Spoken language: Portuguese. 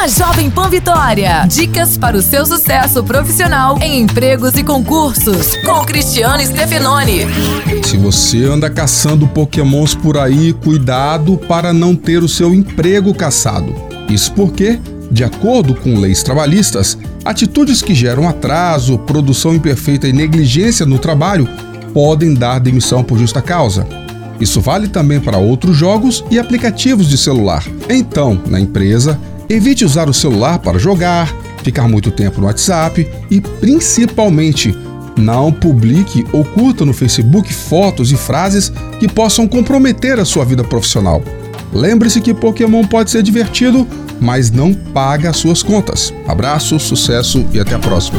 na Jovem Pan Vitória. Dicas para o seu sucesso profissional em empregos e concursos, com Cristiano Stefanoni. Se você anda caçando pokémons por aí, cuidado para não ter o seu emprego caçado. Isso porque, de acordo com leis trabalhistas, atitudes que geram atraso, produção imperfeita e negligência no trabalho podem dar demissão por justa causa. Isso vale também para outros jogos e aplicativos de celular. Então, na empresa, evite usar o celular para jogar, ficar muito tempo no WhatsApp e, principalmente, não publique ou curta no Facebook fotos e frases que possam comprometer a sua vida profissional. Lembre-se que Pokémon pode ser divertido, mas não paga suas contas. Abraço, sucesso e até a próxima.